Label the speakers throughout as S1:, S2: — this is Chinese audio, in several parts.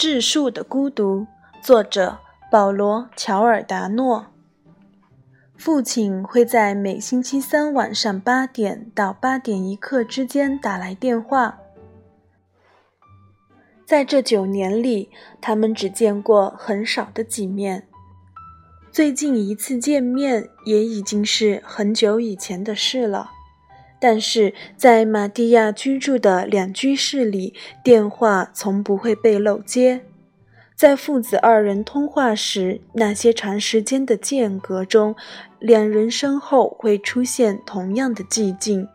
S1: 质数的孤独，作者保罗·乔尔达诺。父亲会在每星期三晚上八点到八点一刻之间打来电话。在这九年里，他们只见过很少的几面。最近一次见面也已经是很久以前的事了。但是在玛蒂亚居住的两居室里，电话从不会被漏接。在父子二人通话时，那些长时间的间隔中，两人身后会出现同样的寂静，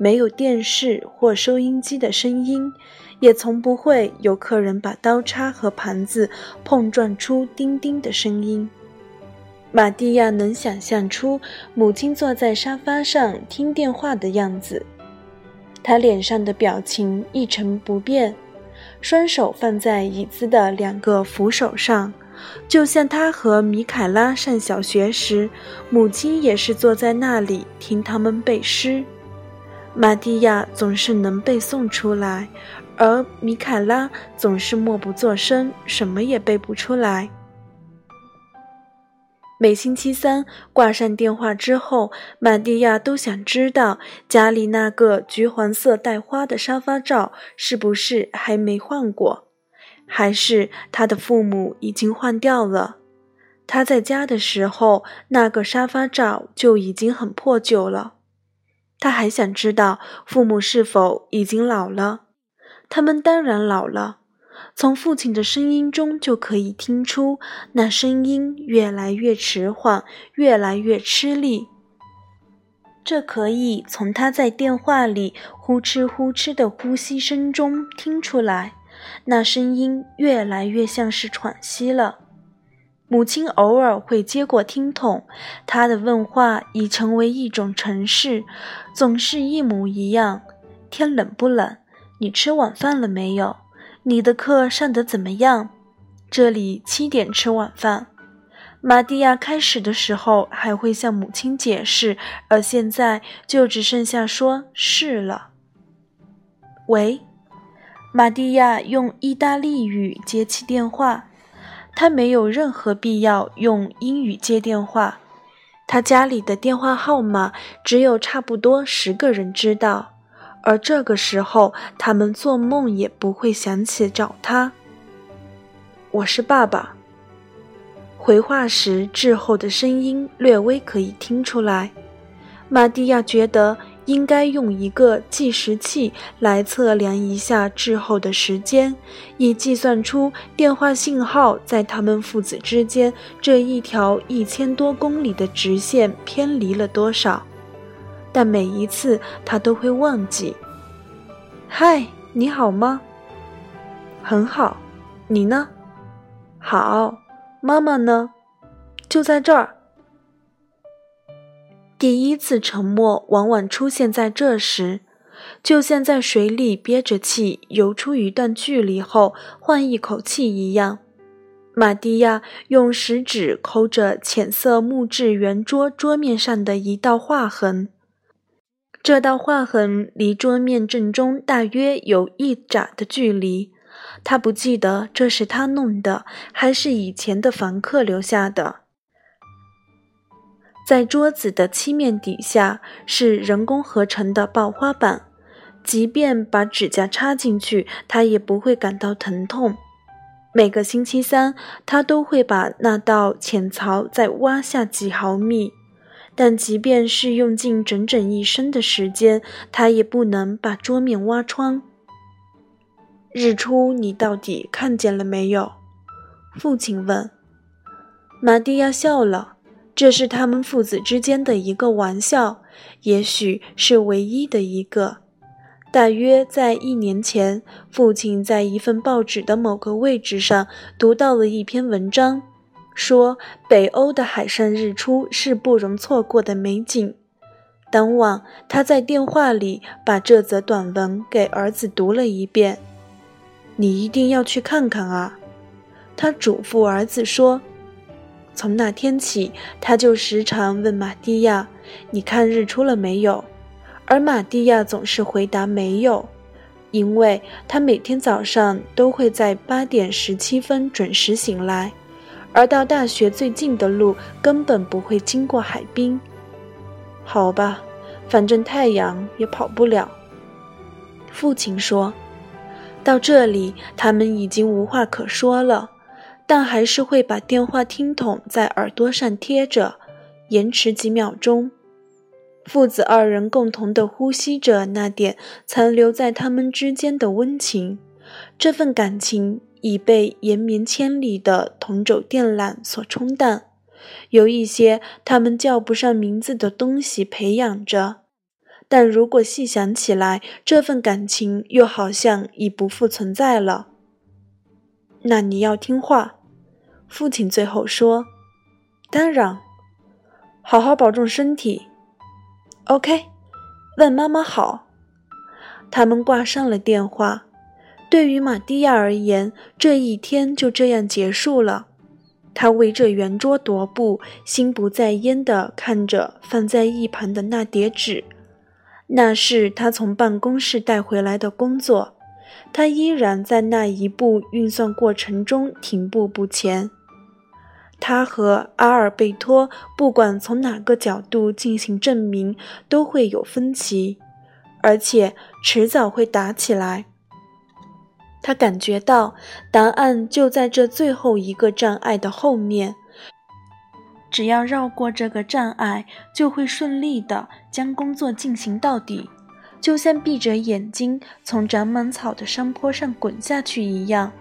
S1: 没有电视或收音机的声音，也从不会有客人把刀叉和盘子碰撞出叮叮的声音。玛蒂亚能想象出母亲坐在沙发上听电话的样子，她脸上的表情一成不变，双手放在椅子的两个扶手上，就像她和米凯拉上小学时，母亲也是坐在那里听他们背诗。玛蒂亚总是能背诵出来，而米凯拉总是默不作声，什么也背不出来。每星期三挂上电话之后，玛蒂亚都想知道家里那个橘黄色带花的沙发罩是不是还没换过，还是他的父母已经换掉了。他在家的时候，那个沙发罩就已经很破旧了。他还想知道父母是否已经老了。他们当然老了。从父亲的声音中就可以听出，那声音越来越迟缓，越来越吃力。这可以从他在电话里呼哧呼哧的呼吸声中听出来，那声音越来越像是喘息了。母亲偶尔会接过听筒，她的问话已成为一种程式，总是一模一样：“天冷不冷？你吃晚饭了没有？”你的课上得怎么样？这里七点吃晚饭。玛蒂亚开始的时候还会向母亲解释，而现在就只剩下说是了。喂，玛蒂亚用意大利语接起电话。他没有任何必要用英语接电话。他家里的电话号码只有差不多十个人知道。而这个时候，他们做梦也不会想起找他。我是爸爸。回话时滞后的声音略微可以听出来。玛蒂亚觉得应该用一个计时器来测量一下滞后的时间，以计算出电话信号在他们父子之间这一条一千多公里的直线偏离了多少。但每一次他都会忘记。嗨，你好吗？很好，你呢？好，妈妈呢？就在这儿。第一次沉默往往出现在这时，就像在水里憋着气游出一段距离后换一口气一样。玛蒂亚用食指抠着浅色木质圆桌桌面上的一道划痕。这道划痕离桌面正中大约有一拃的距离。他不记得这是他弄的，还是以前的房客留下的。在桌子的漆面底下是人工合成的爆花板，即便把指甲插进去，他也不会感到疼痛。每个星期三，他都会把那道浅槽再挖下几毫米。但即便是用尽整整一生的时间，他也不能把桌面挖穿。日出，你到底看见了没有？父亲问。玛蒂亚笑了，这是他们父子之间的一个玩笑，也许是唯一的一个。大约在一年前，父亲在一份报纸的某个位置上读到了一篇文章。说北欧的海上日出是不容错过的美景。当晚，他在电话里把这则短文给儿子读了一遍。你一定要去看看啊！他嘱咐儿子说。从那天起，他就时常问玛蒂亚：“你看日出了没有？”而玛蒂亚总是回答：“没有。”因为他每天早上都会在八点十七分准时醒来，而到大学最近的路根本不会经过海滨。好吧，反正太阳也跑不了。父亲说：“到这里，他们已经无话可说了，但还是会把电话听筒在耳朵上贴着，延迟几秒钟。”父子二人共同的呼吸着那点残留在他们之间的温情，这份感情已被延绵千里的同轴电缆所冲淡，有一些他们叫不上名字的东西培养着，但如果细想起来，这份感情又好像已不复存在了。那你要听话，父亲最后说：“当然，好好保重身体。” OK，问妈妈好。他们挂上了电话。对于玛蒂亚而言，这一天就这样结束了。他围着圆桌踱步，心不在焉地看着放在一旁的那叠纸。那是他从办公室带回来的工作。他依然在那一步运算过程中停步不前。他和阿尔贝托不管从哪个角度进行证明，都会有分歧，而且迟早会打起来。他感觉到答案就在这最后一个障碍的后面，只要绕过这个障碍，就会顺利的将工作进行到底，就像闭着眼睛从长满草的山坡上滚下去一样。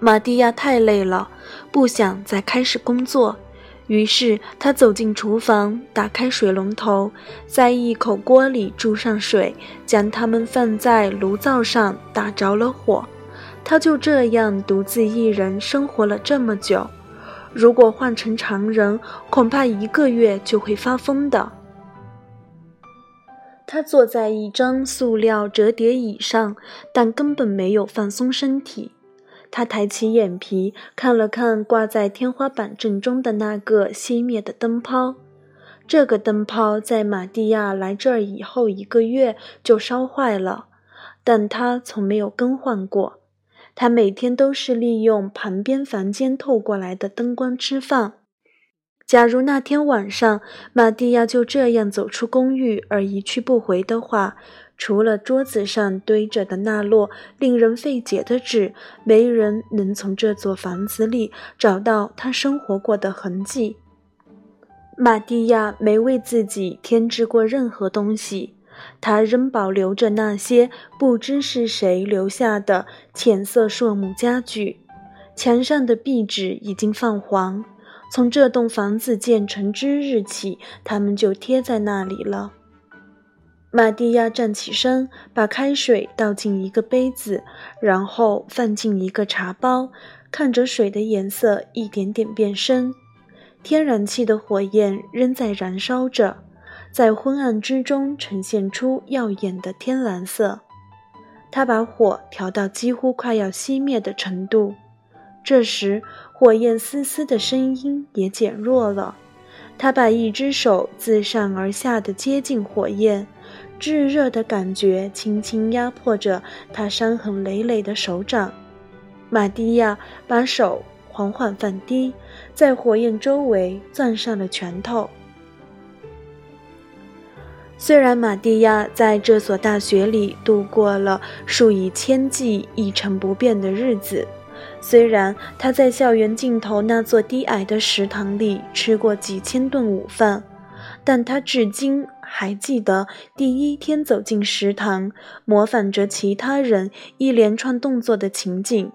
S1: 玛蒂亚太累了，不想再开始工作，于是他走进厨房，打开水龙头，在一口锅里注上水，将它们放在炉灶上，打着了火。他就这样独自一人生活了这么久，如果换成常人，恐怕一个月就会发疯的。他坐在一张塑料折叠椅上，但根本没有放松身体。他抬起眼皮，看了看挂在天花板正中的那个熄灭的灯泡。这个灯泡在马蒂亚来这儿以后一个月就烧坏了，但他从没有更换过。他每天都是利用旁边房间透过来的灯光吃饭。假如那天晚上马蒂亚就这样走出公寓而一去不回的话，除了桌子上堆着的那摞令人费解的纸，没人能从这座房子里找到他生活过的痕迹。玛蒂亚没为自己添置过任何东西，他仍保留着那些不知是谁留下的浅色硕木家具。墙上的壁纸已经泛黄，从这栋房子建成之日起，它们就贴在那里了。玛蒂亚站起身，把开水倒进一个杯子，然后放进一个茶包，看着水的颜色一点点变深。天然气的火焰仍在燃烧着，在昏暗之中呈现出耀眼的天蓝色。他把火调到几乎快要熄灭的程度，这时火焰嘶嘶的声音也减弱了。他把一只手自上而下的接近火焰。炙热的感觉轻轻压迫着他伤痕累累的手掌。玛蒂亚把手缓缓放低，在火焰周围攥上了拳头。虽然玛蒂亚在这所大学里度过了数以千计一成不变的日子，虽然他在校园尽头那座低矮的食堂里吃过几千顿午饭，但他至今。还记得第一天走进食堂，模仿着其他人一连串动作的情景。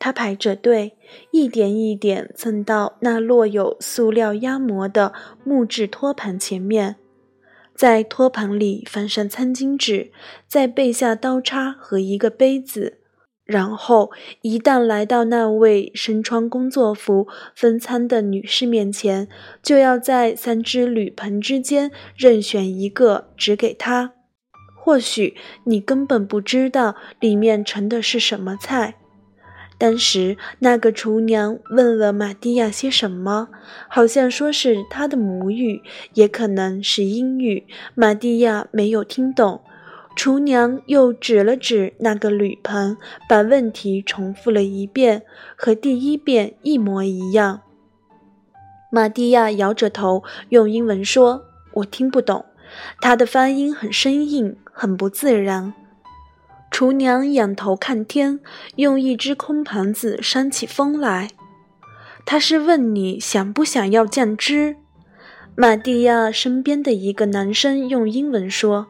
S1: 他排着队，一点一点蹭到那落有塑料压模的木质托盘前面，在托盘里放上餐巾纸，再备下刀叉和一个杯子。然后，一旦来到那位身穿工作服分餐的女士面前，就要在三只铝盆之间任选一个，指给她。或许你根本不知道里面盛的是什么菜，当时那个厨娘问了玛蒂亚些什么，好像说是她的母语，也可能是英语。玛蒂亚没有听懂。厨娘又指了指那个铝盆，把问题重复了一遍，和第一遍一模一样。玛蒂亚摇着头，用英文说：“我听不懂。”他的发音很生硬，很不自然。厨娘仰头看天，用一只空盘子扇起风来。他是问你想不想要酱汁？玛蒂亚身边的一个男生用英文说。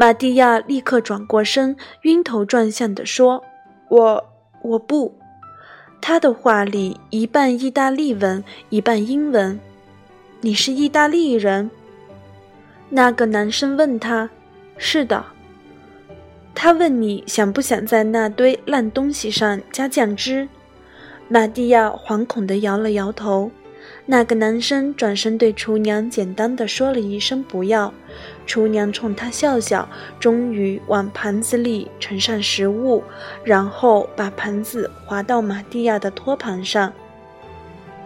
S1: 玛蒂亚立刻转过身，晕头转向地说：“我我不。”他的话里一半意大利文，一半英文。“你是意大利人？”那个男生问他。“是的。”他问你想不想在那堆烂东西上加酱汁？玛蒂亚惶恐地摇了摇头。那个男生转身对厨娘简单的说了一声“不要”，厨娘冲他笑笑，终于往盘子里盛上食物，然后把盘子滑到玛蒂亚的托盘上。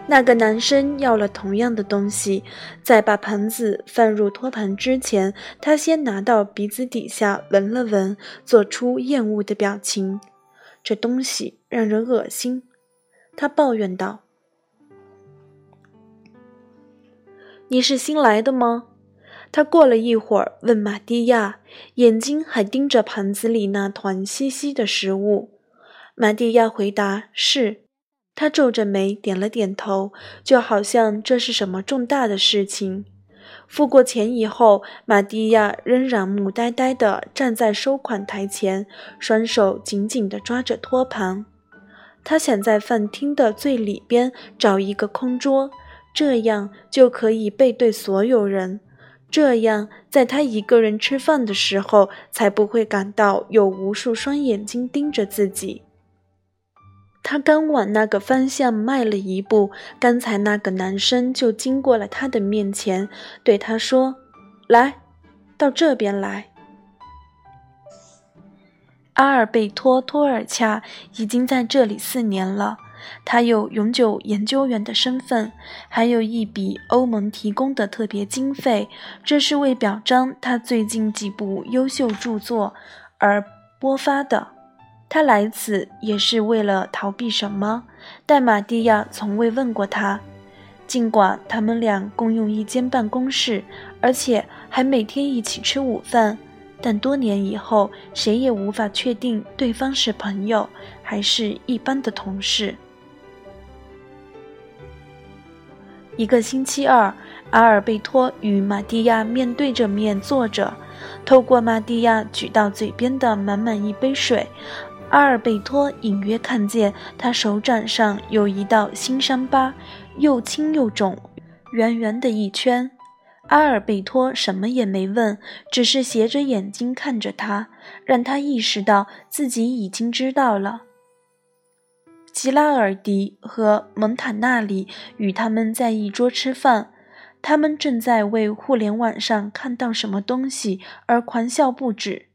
S1: 那个男生要了同样的东西，在把盘子放入托盘之前，他先拿到鼻子底下闻了闻，做出厌恶的表情。这东西让人恶心，他抱怨道。你是新来的吗？他过了一会儿问玛蒂亚，眼睛还盯着盘子里那团稀稀的食物。玛蒂亚回答是。他皱着眉点了点头，就好像这是什么重大的事情。付过钱以后，玛蒂亚仍然木呆呆地站在收款台前，双手紧紧地抓着托盘。他想在饭厅的最里边找一个空桌，这样就可以背对所有人，这样在他一个人吃饭的时候，才不会感到有无数双眼睛盯着自己。他刚往那个方向迈了一步，刚才那个男生就经过了他的面前，对他说：“来，到这边来。”阿尔贝托·托尔恰已经在这里四年了，他有永久研究员的身份，还有一笔欧盟提供的特别经费，这是为表彰他最近几部优秀著作而拨发的。他来此也是为了逃避什么？但玛蒂亚从未问过他。尽管他们俩共用一间办公室，而且还每天一起吃午饭，但多年以后，谁也无法确定对方是朋友还是一般的同事。一个星期二，阿尔贝托与玛蒂亚面对着面坐着，透过玛蒂亚举到嘴边的满满一杯水。阿尔贝托隐约看见他手掌上有一道新伤疤，又青又肿，圆圆的一圈。阿尔贝托什么也没问，只是斜着眼睛看着他，让他意识到自己已经知道了。吉拉尔迪和蒙塔纳里与他们在一桌吃饭，他们正在为互联网上看到什么东西而狂笑不止。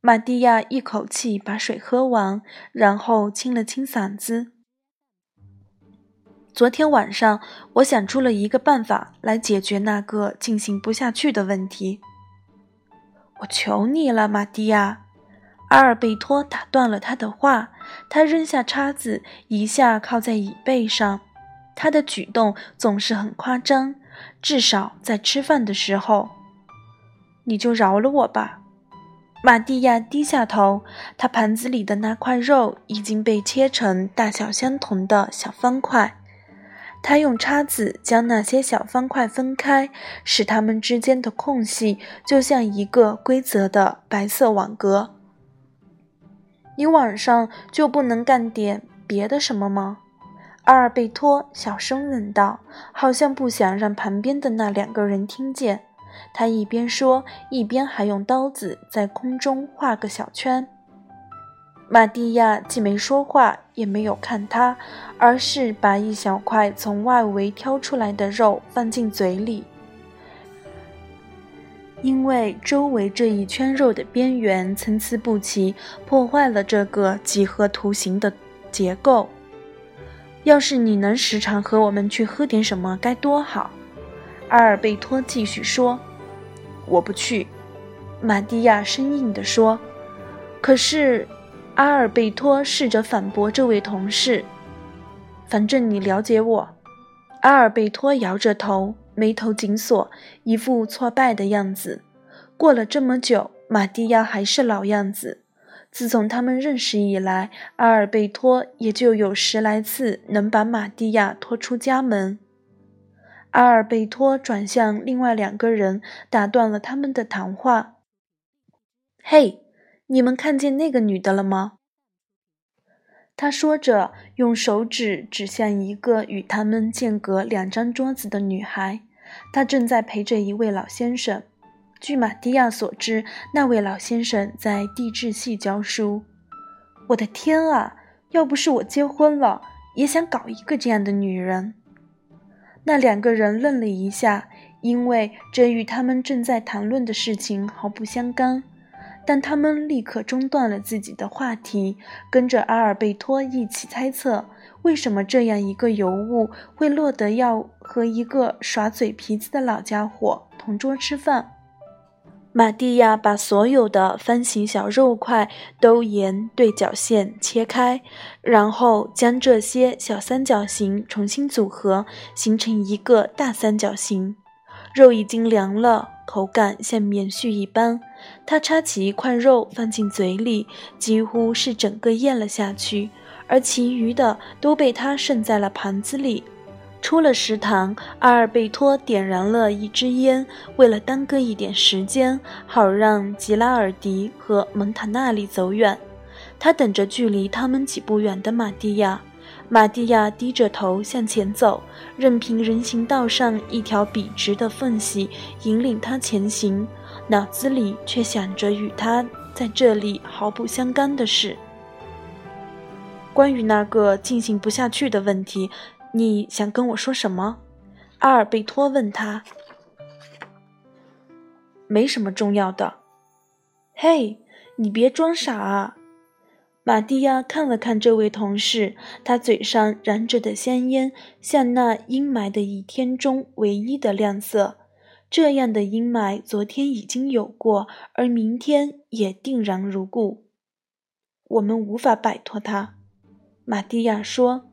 S1: 玛蒂亚一口气把水喝完，然后清了清嗓子。昨天晚上，我想出了一个办法来解决那个进行不下去的问题。我求你了，玛蒂亚！阿尔贝托打断了他的话。他扔下叉子，一下靠在椅背上。他的举动总是很夸张，至少在吃饭的时候。你就饶了我吧。玛蒂亚低下头，他盘子里的那块肉已经被切成大小相同的小方块。他用叉子将那些小方块分开，使它们之间的空隙就像一个规则的白色网格。你晚上就不能干点别的什么吗？阿尔贝托小声问道，好像不想让旁边的那两个人听见。他一边说，一边还用刀子在空中画个小圈。玛蒂亚既没说话，也没有看他，而是把一小块从外围挑出来的肉放进嘴里。因为周围这一圈肉的边缘参差不齐，破坏了这个几何图形的结构。要是你能时常和我们去喝点什么，该多好！阿尔贝托继续说：“
S2: 我不去。”
S1: 玛蒂亚生硬地说。可是，阿尔贝托试着反驳这位同事：“
S2: 反正你了解我。”
S1: 阿尔贝托摇着头，眉头紧锁，一副挫败的样子。过了这么久，玛蒂亚还是老样子。自从他们认识以来，阿尔贝托也就有十来次能把玛蒂亚拖出家门。阿尔贝托转向另外两个人，打断了他们的谈话：“嘿，你们看见那个女的了吗？”他说着，用手指指向一个与他们间隔两张桌子的女孩，她正在陪着一位老先生。据玛蒂亚所知，那位老先生在地质系教书。我的天啊！要不是我结婚了，也想搞一个这样的女人。那两个人愣了一下，因为这与他们正在谈论的事情毫不相干。但他们立刻中断了自己的话题，跟着阿尔贝托一起猜测，为什么这样一个尤物会落得要和一个耍嘴皮子的老家伙同桌吃饭。玛蒂亚把所有的方形小肉块都沿对角线切开，然后将这些小三角形重新组合，形成一个大三角形。肉已经凉了，口感像棉絮一般。他插起一块肉放进嘴里，几乎是整个咽了下去，而其余的都被他剩在了盘子里。出了食堂，阿尔贝托点燃了一支烟，为了耽搁一点时间，好让吉拉尔迪和蒙塔纳里走远。他等着距离他们几步远的玛蒂亚。玛蒂亚低着头向前走，任凭人行道上一条笔直的缝隙引领他前行，脑子里却想着与他在这里毫不相干的事。关于那个进行不下去的问题。你想跟我说什么？阿尔贝托问他。
S2: 没什么重要的。
S1: 嘿，你别装傻啊！玛蒂亚看了看这位同事，他嘴上燃着的香烟像那阴霾的一天中唯一的亮色。这样的阴霾昨天已经有过，而明天也定然如故。我们无法摆脱它，玛蒂亚说。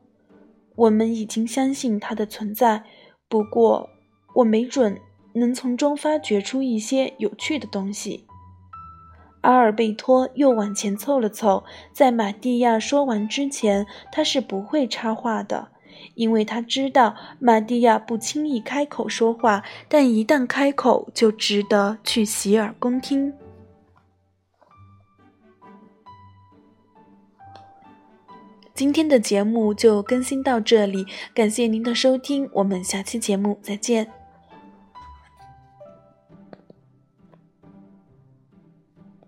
S1: 我们已经相信它的存在，不过我没准能从中发掘出一些有趣的东西。阿尔贝托又往前凑了凑，在玛蒂亚说完之前，他是不会插话的，因为他知道玛蒂亚不轻易开口说话，但一旦开口，就值得去洗耳恭听。今天的节目就更新到这里，感谢您的收听，我们下期节目再见。